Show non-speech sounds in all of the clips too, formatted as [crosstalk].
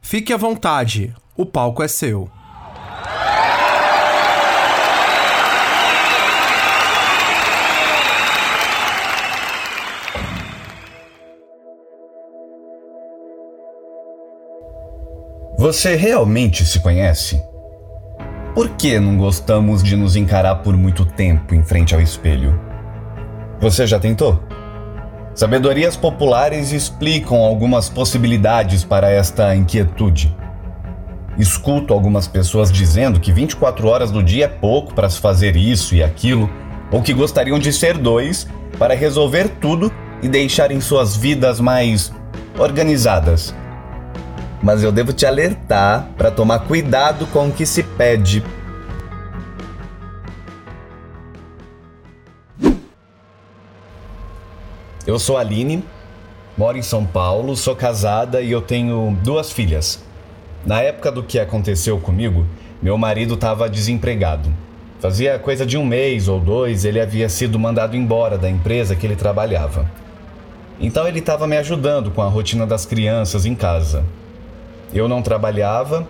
Fique à vontade, o palco é seu. Você realmente se conhece? Por que não gostamos de nos encarar por muito tempo em frente ao espelho? Você já tentou? Sabedorias populares explicam algumas possibilidades para esta inquietude. Escuto algumas pessoas dizendo que 24 horas do dia é pouco para se fazer isso e aquilo, ou que gostariam de ser dois para resolver tudo e deixarem suas vidas mais organizadas. Mas eu devo te alertar para tomar cuidado com o que se pede Eu sou Aline, moro em São Paulo, sou casada e eu tenho duas filhas. Na época do que aconteceu comigo, meu marido estava desempregado. Fazia coisa de um mês ou dois, ele havia sido mandado embora da empresa que ele trabalhava. Então ele estava me ajudando com a rotina das crianças em casa. Eu não trabalhava,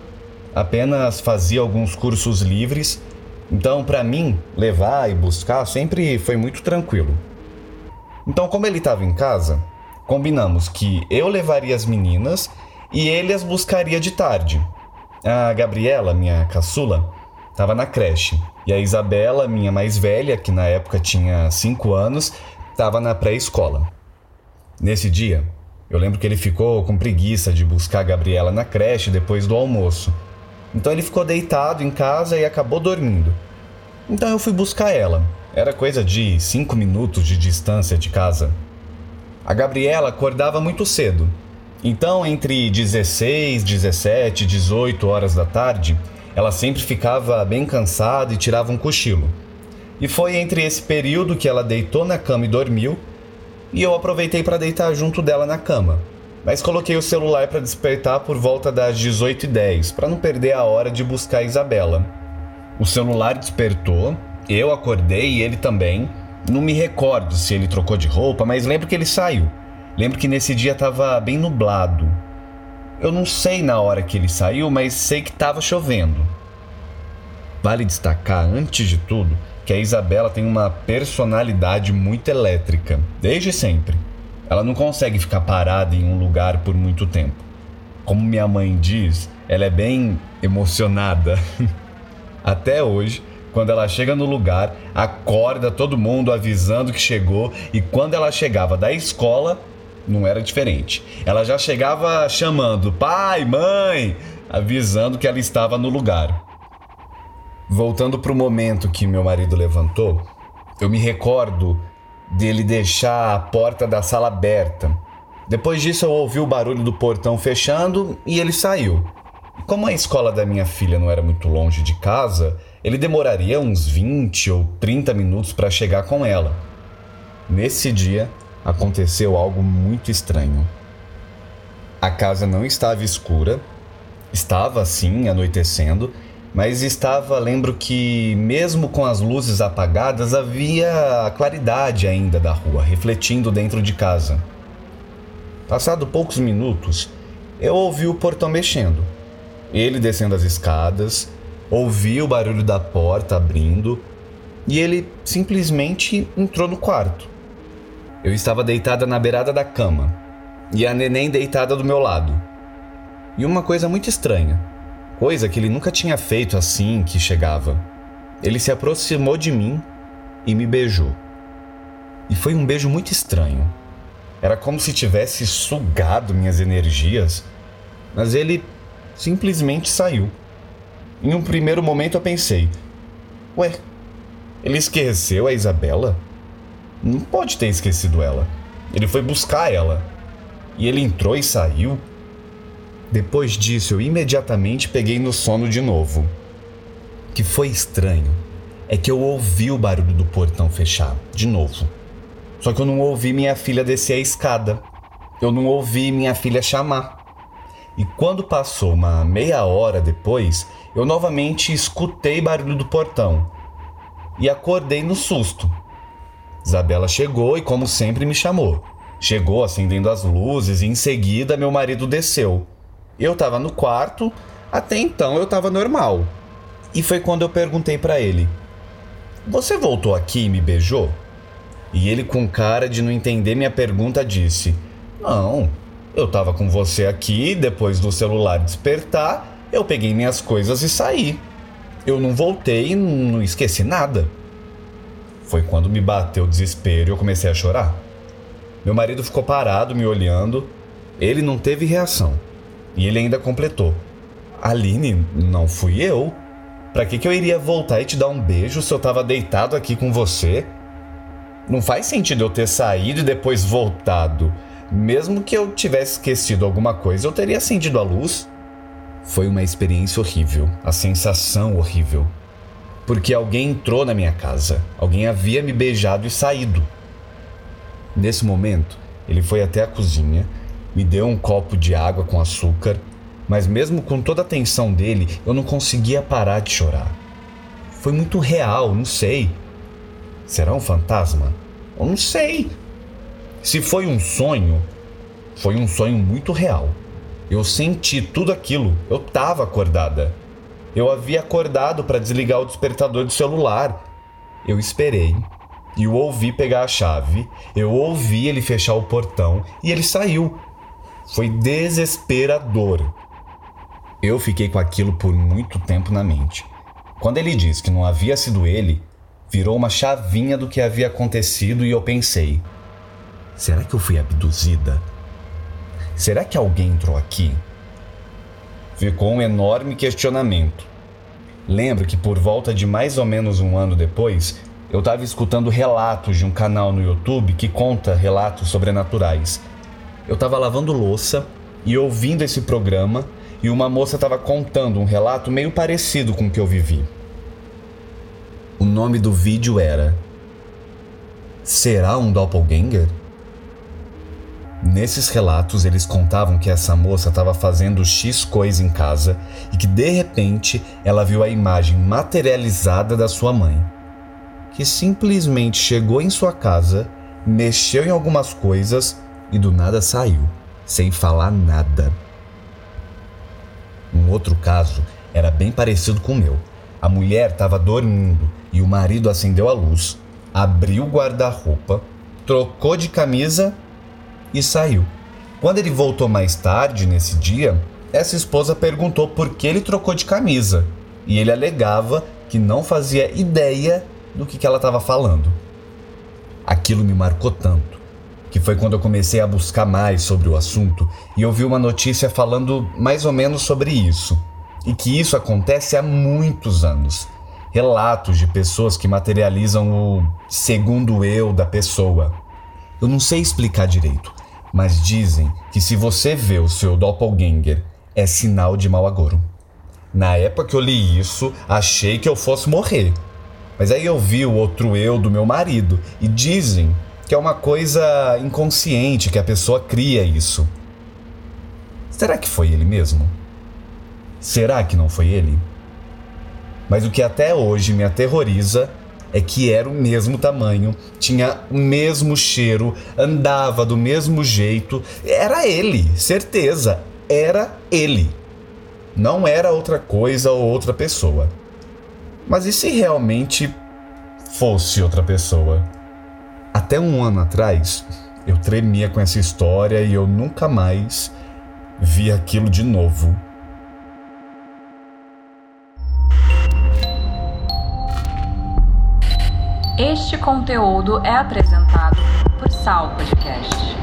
apenas fazia alguns cursos livres, então para mim levar e buscar sempre foi muito tranquilo. Então, como ele estava em casa, combinamos que eu levaria as meninas e ele as buscaria de tarde. A Gabriela, minha caçula, estava na creche. E a Isabela, minha mais velha, que na época tinha 5 anos, estava na pré-escola. Nesse dia, eu lembro que ele ficou com preguiça de buscar a Gabriela na creche depois do almoço. Então ele ficou deitado em casa e acabou dormindo. Então eu fui buscar ela. Era coisa de cinco minutos de distância de casa. A Gabriela acordava muito cedo. Então, entre 16, 17, 18 horas da tarde, ela sempre ficava bem cansada e tirava um cochilo. E foi entre esse período que ela deitou na cama e dormiu, e eu aproveitei para deitar junto dela na cama. Mas coloquei o celular para despertar por volta das 18h10, para não perder a hora de buscar a Isabela. O celular despertou eu acordei e ele também. Não me recordo se ele trocou de roupa, mas lembro que ele saiu. Lembro que nesse dia estava bem nublado. Eu não sei na hora que ele saiu, mas sei que estava chovendo. Vale destacar, antes de tudo, que a Isabela tem uma personalidade muito elétrica, desde sempre. Ela não consegue ficar parada em um lugar por muito tempo. Como minha mãe diz, ela é bem emocionada. [laughs] Até hoje, quando ela chega no lugar, acorda todo mundo avisando que chegou e quando ela chegava da escola, não era diferente. Ela já chegava chamando pai, mãe, avisando que ela estava no lugar. Voltando para o momento que meu marido levantou, eu me recordo dele deixar a porta da sala aberta. Depois disso, eu ouvi o barulho do portão fechando e ele saiu. Como a escola da minha filha não era muito longe de casa, ele demoraria uns 20 ou 30 minutos para chegar com ela. Nesse dia, aconteceu algo muito estranho. A casa não estava escura, estava sim anoitecendo, mas estava, lembro que, mesmo com as luzes apagadas, havia a claridade ainda da rua refletindo dentro de casa. Passado poucos minutos, eu ouvi o portão mexendo. Ele descendo as escadas, ouvi o barulho da porta abrindo e ele simplesmente entrou no quarto. Eu estava deitada na beirada da cama e a neném deitada do meu lado. E uma coisa muito estranha, coisa que ele nunca tinha feito assim que chegava. Ele se aproximou de mim e me beijou. E foi um beijo muito estranho. Era como se tivesse sugado minhas energias, mas ele simplesmente saiu. Em um primeiro momento eu pensei: Ué, ele esqueceu a Isabela? Não pode ter esquecido ela. Ele foi buscar ela. E ele entrou e saiu. Depois disso, eu imediatamente peguei no sono de novo. O que foi estranho é que eu ouvi o barulho do portão fechar, de novo. Só que eu não ouvi minha filha descer a escada. Eu não ouvi minha filha chamar. e quando passou uma meia hora depois, eu novamente escutei barulho do portão e acordei no susto. Isabela chegou e, como sempre, me chamou. Chegou acendendo as luzes e em seguida meu marido desceu. Eu estava no quarto, até então eu estava normal. E foi quando eu perguntei para ele: Você voltou aqui e me beijou? E ele, com cara de não entender minha pergunta, disse: Não, eu estava com você aqui, depois do celular despertar, eu peguei minhas coisas e saí. Eu não voltei não esqueci nada. Foi quando me bateu o desespero e eu comecei a chorar. Meu marido ficou parado me olhando. Ele não teve reação. E ele ainda completou: Aline, não fui eu. Pra que, que eu iria voltar e te dar um beijo se eu tava deitado aqui com você? Não faz sentido eu ter saído e depois voltado. Mesmo que eu tivesse esquecido alguma coisa, eu teria acendido a luz. Foi uma experiência horrível, a sensação horrível. Porque alguém entrou na minha casa, alguém havia me beijado e saído. Nesse momento, ele foi até a cozinha, me deu um copo de água com açúcar, mas mesmo com toda a tensão dele, eu não conseguia parar de chorar. Foi muito real, não sei. Será um fantasma? Eu não sei. Se foi um sonho, foi um sonho muito real. Eu senti tudo aquilo. Eu estava acordada. Eu havia acordado para desligar o despertador do celular. Eu esperei e o ouvi pegar a chave. Eu ouvi ele fechar o portão e ele saiu. Foi desesperador. Eu fiquei com aquilo por muito tempo na mente. Quando ele disse que não havia sido ele, virou uma chavinha do que havia acontecido e eu pensei: será que eu fui abduzida? Será que alguém entrou aqui? Ficou um enorme questionamento. Lembro que por volta de mais ou menos um ano depois, eu estava escutando relatos de um canal no YouTube que conta relatos sobrenaturais. Eu estava lavando louça e ouvindo esse programa e uma moça estava contando um relato meio parecido com o que eu vivi. O nome do vídeo era Será um doppelganger? Nesses relatos, eles contavam que essa moça estava fazendo X coisa em casa e que de repente ela viu a imagem materializada da sua mãe, que simplesmente chegou em sua casa, mexeu em algumas coisas e do nada saiu, sem falar nada. Um outro caso era bem parecido com o meu. A mulher estava dormindo e o marido acendeu a luz, abriu o guarda-roupa, trocou de camisa e saiu. Quando ele voltou mais tarde nesse dia, essa esposa perguntou por que ele trocou de camisa e ele alegava que não fazia ideia do que, que ela estava falando. Aquilo me marcou tanto que foi quando eu comecei a buscar mais sobre o assunto e eu vi uma notícia falando mais ou menos sobre isso. E que isso acontece há muitos anos. Relatos de pessoas que materializam o segundo eu da pessoa. Eu não sei explicar direito, mas dizem que se você vê o seu doppelganger, é sinal de mau agouro. Na época que eu li isso, achei que eu fosse morrer. Mas aí eu vi o outro eu do meu marido e dizem que é uma coisa inconsciente, que a pessoa cria isso. Será que foi ele mesmo? Será que não foi ele? Mas o que até hoje me aterroriza é que era o mesmo tamanho, tinha o mesmo cheiro, andava do mesmo jeito. Era ele, certeza, era ele. Não era outra coisa ou outra pessoa. Mas e se realmente fosse outra pessoa? Até um ano atrás, eu tremia com essa história e eu nunca mais vi aquilo de novo. Este conteúdo é apresentado por Sal Podcast.